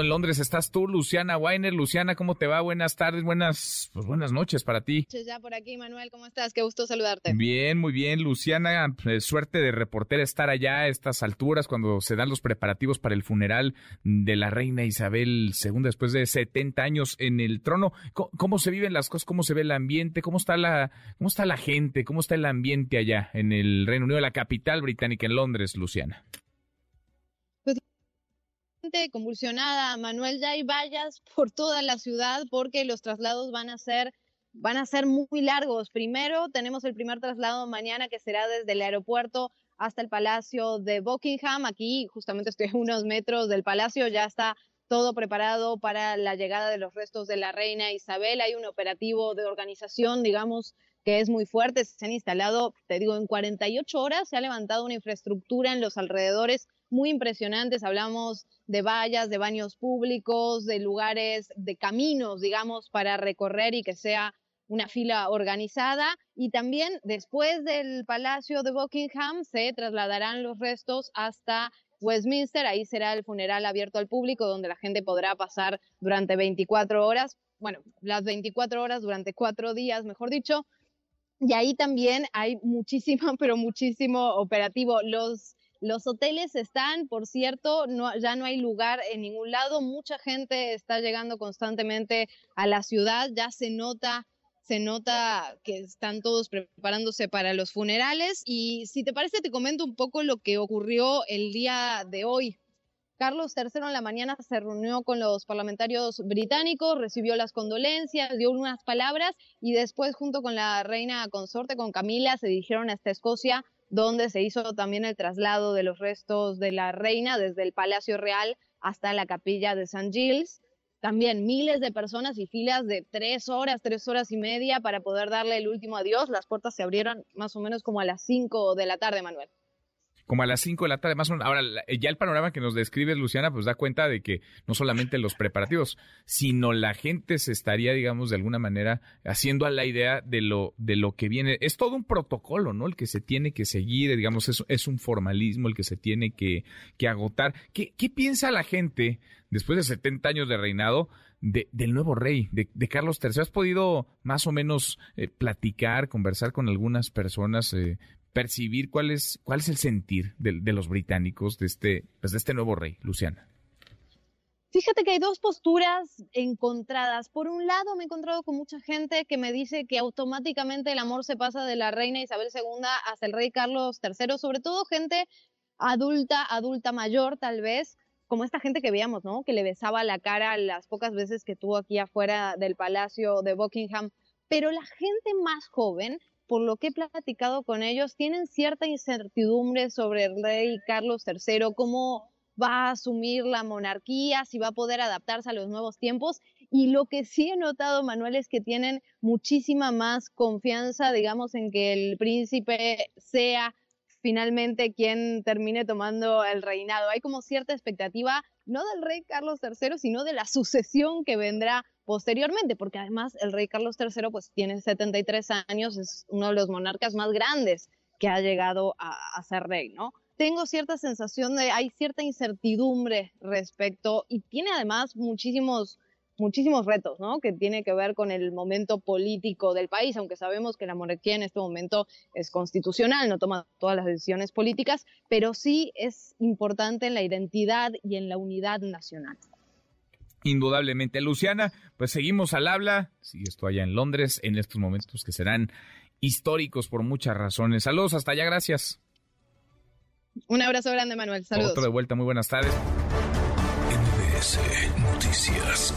En Londres estás tú, Luciana Weiner. Luciana, ¿cómo te va? Buenas tardes, buenas, pues buenas noches para ti. Ya por aquí, Manuel, ¿cómo estás? Qué gusto saludarte. Bien, muy bien, Luciana. Pues, suerte de reportera estar allá a estas alturas cuando se dan los preparativos para el funeral de la reina Isabel II después de 70 años en el trono. ¿Cómo, cómo se viven las cosas? ¿Cómo se ve el ambiente? ¿Cómo está la, cómo está la gente? ¿Cómo está el ambiente allá en el Reino Unido, la capital británica en Londres, Luciana? Convulsionada, Manuel, ya hay vallas por toda la ciudad porque los traslados van a ser van a ser muy largos. Primero tenemos el primer traslado mañana que será desde el aeropuerto hasta el Palacio de Buckingham. Aquí justamente estoy a unos metros del palacio, ya está todo preparado para la llegada de los restos de la reina Isabel. Hay un operativo de organización, digamos, que es muy fuerte. Se han instalado, te digo, en 48 horas se ha levantado una infraestructura en los alrededores muy impresionantes. Hablamos de vallas, de baños públicos, de lugares, de caminos, digamos, para recorrer y que sea una fila organizada. Y también después del Palacio de Buckingham se trasladarán los restos hasta Westminster. Ahí será el funeral abierto al público donde la gente podrá pasar durante 24 horas. Bueno, las 24 horas durante cuatro días, mejor dicho. Y ahí también hay muchísimo, pero muchísimo operativo. Los los hoteles están, por cierto, ya no hay lugar en ningún lado. Mucha gente está llegando constantemente a la ciudad. Ya se nota, se nota que están todos preparándose para los funerales. Y si te parece, te comento un poco lo que ocurrió el día de hoy. Carlos III en la mañana se reunió con los parlamentarios británicos, recibió las condolencias, dio unas palabras y después junto con la reina consorte, con Camila, se dirigieron hasta Escocia donde se hizo también el traslado de los restos de la reina desde el Palacio Real hasta la capilla de St. Giles. También miles de personas y filas de tres horas, tres horas y media para poder darle el último adiós. Las puertas se abrieron más o menos como a las cinco de la tarde, Manuel como a las 5 de la tarde, más o menos. Ahora, ya el panorama que nos describe Luciana, pues da cuenta de que no solamente los preparativos, sino la gente se estaría, digamos, de alguna manera haciendo a la idea de lo, de lo que viene. Es todo un protocolo, ¿no? El que se tiene que seguir, digamos, es, es un formalismo el que se tiene que, que agotar. ¿Qué, ¿Qué piensa la gente después de 70 años de reinado? De, del nuevo rey, de, de, Carlos III. ¿Has podido más o menos eh, platicar, conversar con algunas personas eh, percibir cuál es, cuál es el sentir de, los británicos de este, pues de este nuevo rey, Luciana. Fíjate que hay dos posturas encontradas. Por un lado, me he encontrado con mucha gente que me dice que automáticamente el amor se pasa de la reina Isabel II hasta el rey Carlos III, sobre todo gente adulta, adulta mayor tal vez, como esta gente que veíamos, ¿no? Que le besaba la cara las pocas veces que tuvo aquí afuera del palacio de Buckingham. Pero la gente más joven por lo que he platicado con ellos, tienen cierta incertidumbre sobre el rey Carlos III, cómo va a asumir la monarquía, si va a poder adaptarse a los nuevos tiempos. Y lo que sí he notado, Manuel, es que tienen muchísima más confianza, digamos, en que el príncipe sea finalmente quien termine tomando el reinado. Hay como cierta expectativa, no del rey Carlos III, sino de la sucesión que vendrá posteriormente, porque además el rey Carlos III pues tiene 73 años, es uno de los monarcas más grandes que ha llegado a, ser rey, ¿no? Tengo cierta sensación de, hay cierta incertidumbre respecto, y tiene además muchísimos, muchísimos retos, ¿no? Que tiene que ver con el momento político del país, aunque sabemos que la monarquía en este momento es constitucional, no toma todas las decisiones políticas, pero sí es importante en la identidad y en la unidad nacional. Indudablemente. Luciana, pues seguimos al habla. Sigue esto allá en Londres en estos momentos que serán históricos por muchas razones. Saludos hasta allá, gracias. Un abrazo grande, Manuel. Saludos. Otro de vuelta, muy buenas tardes. NBS Noticias.